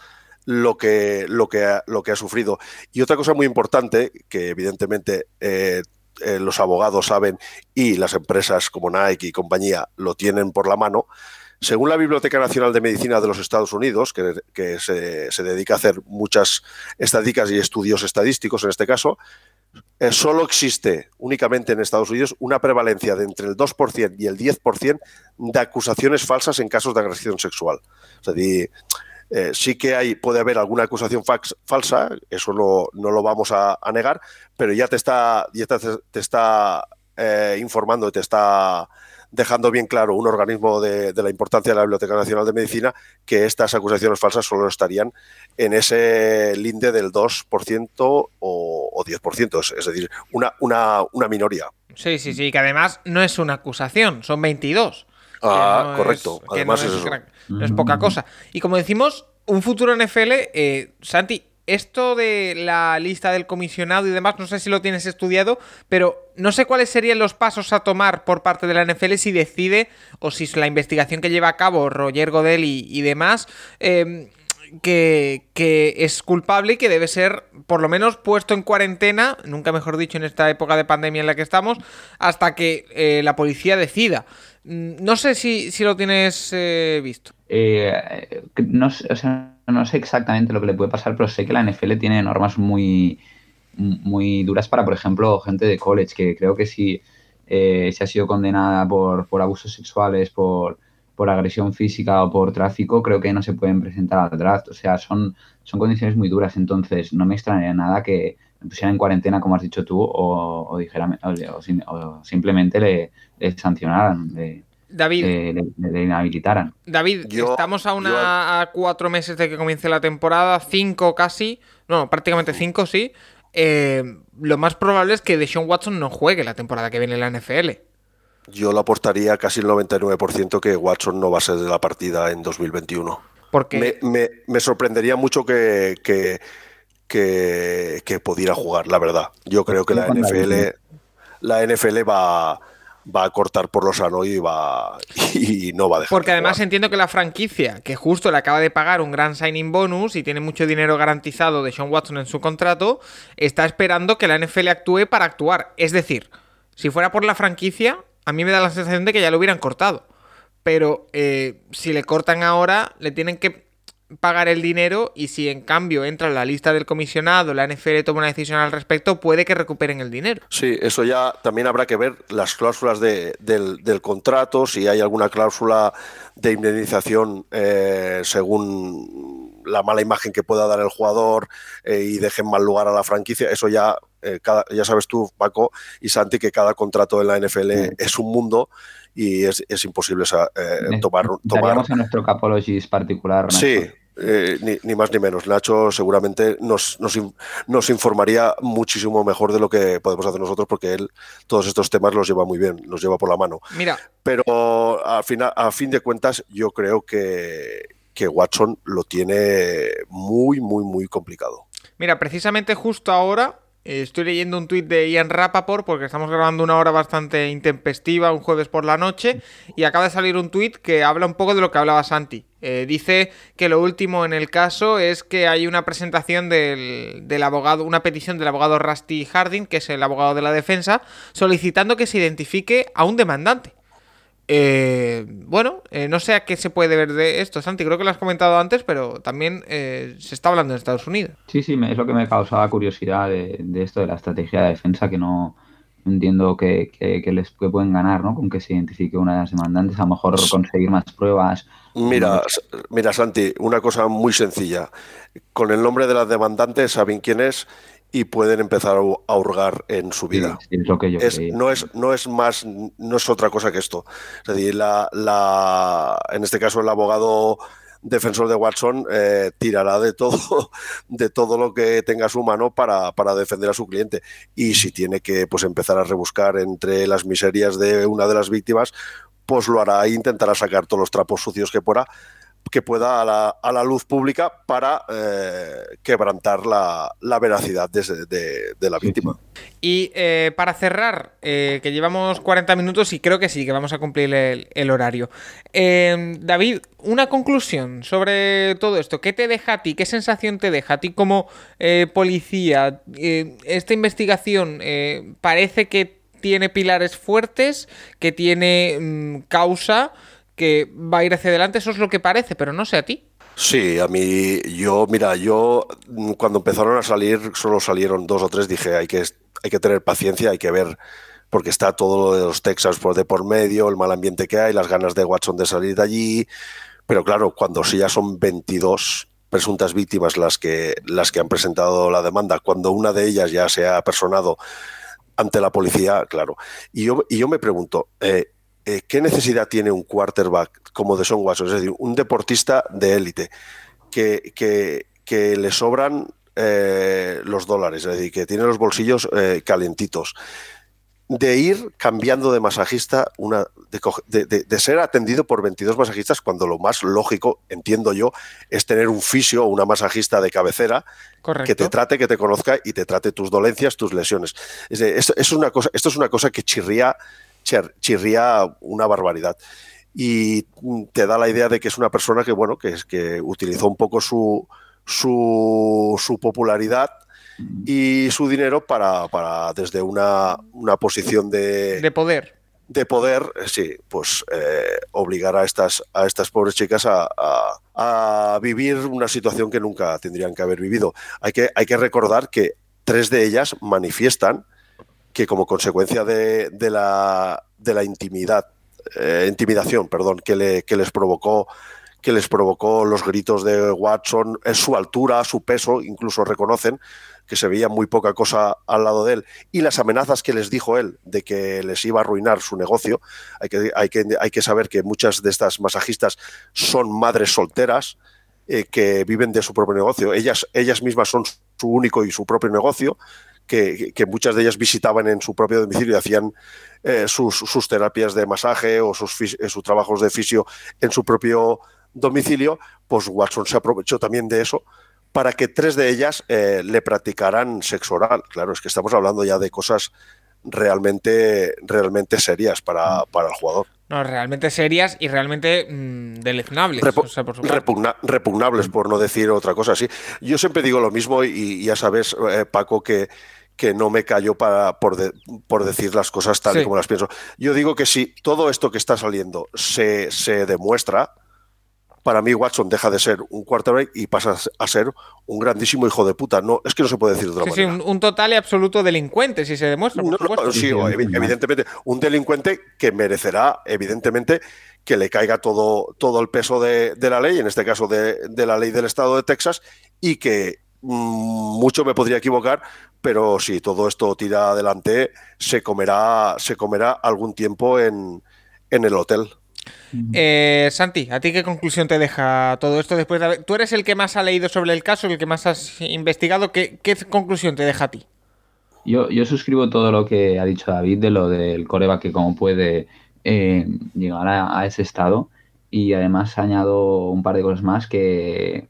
lo que, lo, que ha, lo que ha sufrido. Y otra cosa muy importante, que evidentemente eh, eh, los abogados saben y las empresas como Nike y compañía lo tienen por la mano. Según la Biblioteca Nacional de Medicina de los Estados Unidos, que, se, dedica a hacer muchas estadísticas y estudios estadísticos en este caso, eh, solo existe únicamente en Estados Unidos una prevalencia de entre el 2% y el 10% de acusaciones falsas en casos de agresión sexual. O sea, eh, sí que hay, puede haber alguna acusación falsa, eso no, no, lo vamos a, negar, pero ya te está, ya te, está eh, informando, te está dejando bien claro un organismo de, la importancia de la Biblioteca Nacional de Medicina que estas acusaciones falsas solo estarían en ese linde del 2% o, 10%, es, decir, una, una, una minoría. Sí, sí, sí, que además no es una acusación, son 22. Ah, correcto. Además es, eso. no es poca cosa. Y como decimos, un futuro NFL, eh, Santi, esto de la lista del comisionado y demás, no sé si lo tienes estudiado, pero no sé cuáles serían los pasos a tomar por parte de la NFL si decide, o si la investigación que lleva a cabo Roger Godel y, demás, em, que, es culpable y que debe ser por lo menos puesto en cuarentena, nunca mejor dicho en esta época de pandemia en la que estamos, hasta que eh, la policía decida. Mm, no sé si, lo tienes eh, visto. Eh, no, sé exactamente lo que le puede pasar, pero sé que la NFL tiene normas muy, muy duras para, por ejemplo, gente de college, que creo que si, eh, ha sido condenada por, por abusos sexuales, por, por agresión física o por tráfico, creo que no se pueden presentar al draft. O sea, son, son condiciones muy duras. Entonces, no me extrañaría nada que me pusieran en cuarentena, como has dicho tú, o, o, o, simplemente le, sancionaran. David, le, inhabilitaran. David, estamos a, una, a cuatro meses de que comience la temporada, cinco casi, no, prácticamente cinco, sí. Eh, lo más probable es que Deshaun Watson no juegue la temporada que viene en la NFL. Yo lo apostaría casi el 99% que Watson no va a ser de la partida en 2021. Porque me, me, sorprendería mucho que, que, que, pudiera jugar, la verdad. Yo creo que la NFL, la NFL va, va a cortar por lo sano y va y no va a dejar. Porque además entiendo que la franquicia, que justo le acaba de pagar un gran signing bonus y tiene mucho dinero garantizado de Sean Watson en su contrato, está esperando que la NFL actúe para actuar. Es decir, si fuera por la franquicia, a mí me da la sensación de que ya lo hubieran cortado. Pero eh, si le cortan ahora, le tienen que pagar el dinero y si en cambio entra en la lista del comisionado, la NFL toma una decisión al respecto, puede que recuperen el dinero. Sí, eso ya también habrá que ver las cláusulas del, contrato, si hay alguna cláusula de indemnización eh, según la mala imagen que pueda dar el jugador eh, y dejen mal lugar a la franquicia, eso ya, eh, ya sabes tú, Paco y Santi, que cada contrato de la NFL es un mundo y es, imposible tomar, tomar... a nuestro Capologist particular. Sí, eh, ni, más ni menos. Nacho seguramente nos, nos, informaría muchísimo mejor de lo que podemos hacer nosotros porque él todos estos temas los lleva muy bien, los lleva por la mano. Mira. Pero al final, a fin de cuentas, yo creo que, que Watson lo tiene muy, muy, muy complicado. Mira, precisamente justo ahora eh, estoy leyendo un tuit de Ian Rappaport porque estamos grabando una hora bastante intempestiva, un jueves por la noche, y acaba de salir un tuit que habla un poco de lo que hablaba Santi. Eh, dice que lo último en el caso es que hay una presentación del, del, abogado, una petición del abogado Rusty Harding, que es el abogado de la defensa, solicitando que se identifique a un demandante. Eh, bueno, eh, no sé a qué se puede ver de esto, Santi. Creo que lo has comentado antes, pero también eh, se está hablando en Estados Unidos. Sí, sí, es lo que me causaba curiosidad de, esto de la estrategia de defensa, que no entiendo que, les pueden ganar, ¿no? Con que se identifique una de las demandantes, a lo mejor conseguir más pruebas. Mira, mira, Santi, una cosa muy sencilla. Con el nombre de las demandantes saben quién es y pueden empezar a hurgar en su vida. lo que yo no, es, no es más, no es otra cosa que esto. Es decir, la, la, en este caso el abogado defensor de Watson eh, tirará de todo, de todo lo que tenga a su mano para, para, defender a su cliente. Y si tiene que pues, empezar a rebuscar entre las miserias de una de las víctimas, pues lo hará e intentará sacar todos los trapos sucios que pueda que pueda a la, a la luz pública para eh, quebrantar la, la veracidad de, de, de, la víctima. Y eh, para cerrar, eh, que llevamos 40 minutos y creo que sí, que vamos a cumplir el, el horario. Eh, David, una conclusión sobre todo esto. ¿Qué te deja a ti? ¿Qué sensación te deja a ti como eh, policía? esta investigación parece que tiene pilares fuertes, que tiene mmm, causa que va a ir hacia adelante, eso es lo que parece, pero no sé a ti. Sí, a mí, yo, mira, yo cuando empezaron a salir, solo salieron dos o tres, dije, hay que, hay que tener paciencia, hay que ver, porque está todo lo de los Texas por de por medio, el mal ambiente que hay, las ganas de Watson de salir de allí, pero claro, cuando sí ya son 22 presuntas víctimas las que, las que han presentado la demanda, cuando una de ellas ya se ha personado ante la policía, claro. Y yo, y yo me pregunto, eh, eh, ¿qué necesidad tiene un quarterback como de Son Watson? Es decir, un deportista de élite que, que, que, le sobran eh, los dólares, es decir, que tiene los bolsillos eh, calentitos. De ir cambiando de masajista, una, de, de, de, ser atendido por 22 masajistas, cuando lo más lógico, entiendo yo, es tener un fisio o una masajista de cabecera Correcto. que te trate, que te conozca y te trate tus dolencias, tus lesiones. Es una cosa, esto es una cosa que chirría chirría una barbaridad. Y te da la idea de que es una persona que, bueno, que, es, que utilizó un poco su, su, su popularidad y su dinero para, para desde una, una posición de, de poder de poder, sí, pues eh, obligar a estas, a estas pobres chicas a, a, a, vivir una situación que nunca tendrían que haber vivido. Hay que, hay que recordar que tres de ellas manifiestan que como consecuencia de, la, intimidad, eh, intimidación, perdón, que, le, que, les provocó que les provocó los gritos de Watson, su altura, su peso, incluso reconocen que se veía muy poca cosa al lado de él, y las amenazas que les dijo él de que les iba a arruinar su negocio. Hay que, hay que, hay que saber que muchas de estas masajistas son madres solteras eh, que viven de su propio negocio. Ellas, ellas mismas son su único y su propio negocio, que, que, muchas de ellas visitaban en su propio domicilio y hacían eh, sus, sus, terapias de masaje o sus, eh, sus, trabajos de fisio en su propio domicilio, pues Watson se aprovechó también de eso para que tres de ellas eh, le practicaran sexo oral. Claro, es que estamos hablando ya de cosas realmente, realmente serias para, para el jugador. No, realmente serias y realmente mmm, deleznables. Repu o sea, por repugna repugnables, por no decir otra cosa así. Yo siempre digo lo mismo y, y ya sabes, eh, Paco, que, que no me callo para, por, de, por decir las cosas tal sí. y como las pienso. Yo digo que si todo esto que está saliendo se, se demuestra, para mí Watson deja de ser un quarterback y pasa a ser un grandísimo hijo de puta. No, es que no se puede decir de otra sí, manera. Sí, un, un, total y absoluto delincuente, si se demuestra. No, no, sí, evidentemente, un delincuente que merecerá, evidentemente, que le caiga todo, todo el peso de, de la ley, en este caso de, de, la ley del estado de Texas, y que mucho me podría equivocar, pero si todo esto tira adelante, se comerá, se comerá algún tiempo en, en el hotel. Eh, Santi, ¿a ti qué conclusión te deja todo esto después de haber... Tú eres el que más ha leído sobre el caso, el que más has investigado. ¿Qué, qué conclusión te deja a ti? Yo, yo, suscribo todo lo que ha dicho David de lo del coreback que como puede eh, llegar a, a, ese estado y además añado un par de cosas más que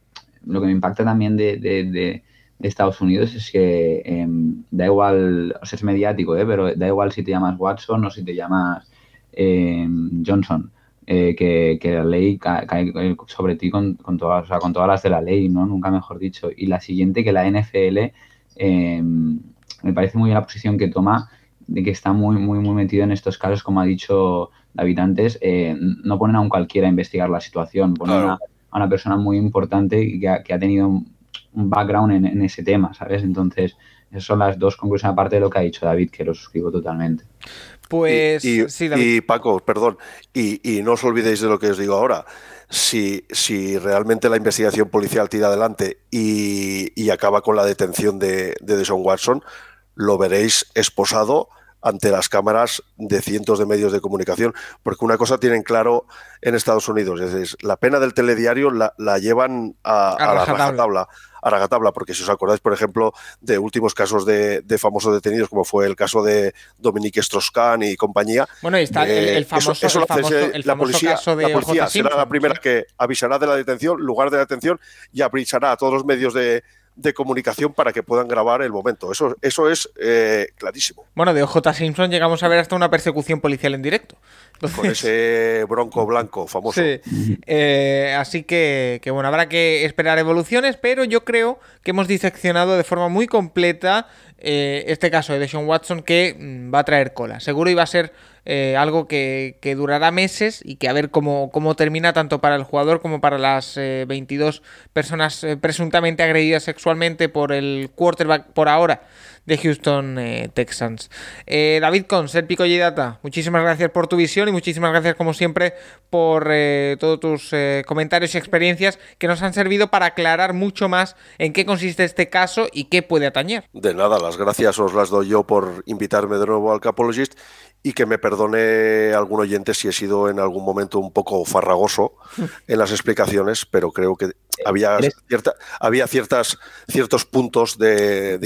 lo que me impacta también de, de, de, de Estados Unidos es que eh, da igual, o sea, es mediático, ¿eh? pero da igual si te llamas Watson o si te llamas eh, Johnson eh, que, que, la ley cae, cae sobre ti con, con, todas, o sea, con todas las de la ley, ¿no? Nunca mejor dicho. Y la siguiente, que la NFL eh, me parece muy bien la posición que toma de que está muy, muy, muy metido en estos casos, como ha dicho David antes, eh, no ponen a un cualquiera a investigar la situación, ponen claro. a, a, una persona muy importante y que ha, que ha tenido un, un background en, en, ese tema, ¿sabes? Entonces, esas son las dos conclusiones, aparte de lo que ha dicho David, que lo suscribo totalmente. Pues y, y, sí, y, Paco, perdón, y, y, no os olvidéis de lo que os digo ahora. Si, si realmente la investigación policial tira adelante y, acaba con la detención de, de Watson, lo veréis esposado ante las cámaras de cientos de medios de comunicación, porque una cosa tienen claro en Estados Unidos, es la pena del telediario la, llevan a, la rajatabla a rajatabla, porque si os acordáis, por ejemplo, de últimos casos de, famosos detenidos, como fue el caso de Dominique Strauss-Kahn y compañía. Bueno, y está el, famoso, la policía, la policía será la primera que avisará de la detención, lugar de la detención, y avisará a todos los medios de, de comunicación para que puedan grabar el momento. Eso, eso es eh, clarísimo. Bueno, de OJ Simpson llegamos a ver hasta una persecución policial en directo. Con ese bronco blanco famoso. Sí. Eh, así que, que, bueno, habrá que esperar evoluciones, pero yo creo que hemos diseccionado de forma muy completa eh, este caso de Sean Watson que mm, va a traer cola. Seguro iba a ser eh, algo que, durará meses y que a ver cómo, cómo termina tanto para el jugador como para las 22 personas presuntamente agredidas sexualmente por el quarterback por ahora de Houston eh, Texans. Eh, David Cons, el Pico muchísimas gracias por tu visión y muchísimas gracias como siempre por eh, todos tus comentarios y experiencias que nos han servido para aclarar mucho más en qué consiste este caso y qué puede atañer. De nada, las gracias os las doy yo por invitarme de nuevo al Capologist y que me perdone algún oyente si he sido en algún momento un poco farragoso en las explicaciones, pero creo que había, cierta, había ciertas, ciertos puntos de,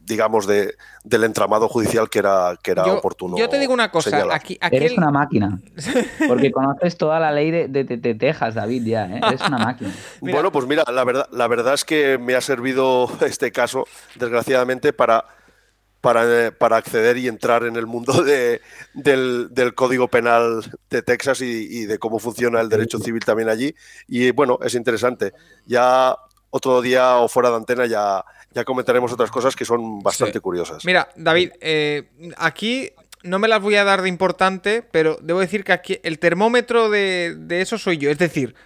digamos, de, del entramado judicial que era, que era oportuno. Yo te digo una cosa, aquí, eres una máquina, porque conoces toda la ley de, de, Texas, David, ya, ¿eh? eres una máquina. Bueno, pues mira, la verdad, la verdad es que me ha servido este caso, desgraciadamente, para para, para, acceder y entrar en el mundo de, del, del, Código Penal de Texas y, de cómo funciona el derecho civil también allí. Y bueno, es interesante. Ya otro día o fuera de antena ya, ya comentaremos otras cosas que son bastante curiosas. Mira, David, eh, aquí no me las voy a dar de importante, pero debo decir que aquí el termómetro de, de eso soy yo. Es decir,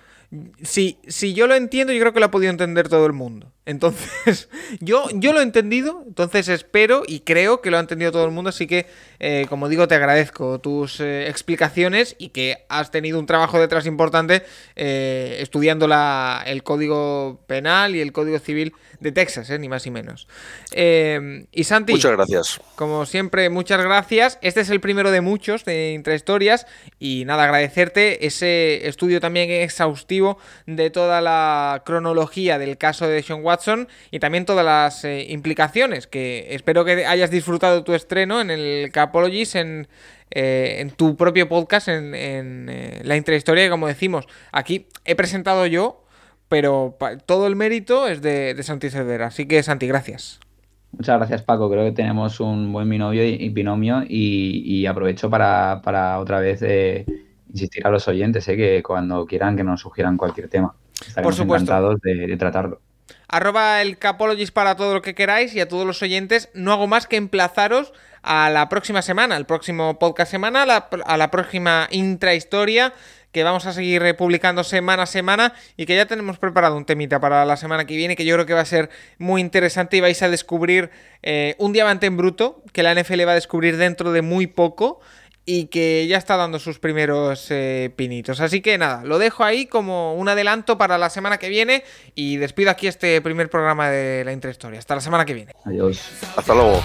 si, si yo lo entiendo, yo creo que lo ha podido entender todo el mundo. Entonces, yo, yo lo he entendido, entonces espero y creo que lo ha entendido todo el mundo, así que, eh, como digo, te agradezco tus eh, explicaciones y que has tenido un trabajo detrás importante eh, estudiando la, el Código Penal y el Código Civil de Texas, ni más ni menos. y Santi, muchas gracias. Como siempre, muchas gracias. Este es el primero de muchos de Intrahistorias y nada, agradecerte ese estudio también exhaustivo de toda la cronología del caso de Sean Watson y también todas las implicaciones, que espero que hayas disfrutado tu estreno en el Capologies, en, eh, en tu propio podcast, en, eh, la intrahistoria, como decimos. Aquí he presentado yo, pero todo el mérito es de, Santi Cervera. Así que, Santi, gracias. Muchas gracias, Paco. Creo que tenemos un buen binomio y, binomio y, aprovecho para, otra vez insistir a los oyentes que cuando quieran que nos sugieran cualquier tema. Estaremos Por encantados de tratarlo. Arroba el Capologist para todo lo que queráis y a todos los oyentes. No hago más que emplazaros a la próxima semana, al próximo podcast semana, a la, próxima intrahistoria que vamos a seguir publicando semana a semana y que ya tenemos preparado un temita para la semana que viene que yo creo que va a ser muy interesante y vais a descubrir eh, un diamante en bruto que la NFL va a descubrir dentro de muy poco y que ya está dando sus primeros eh, pinitos. Así que nada, lo dejo ahí como un adelanto para la semana que viene y despido aquí este primer programa de la Intrahistoria. Hasta la semana que viene. Adiós. Hasta luego.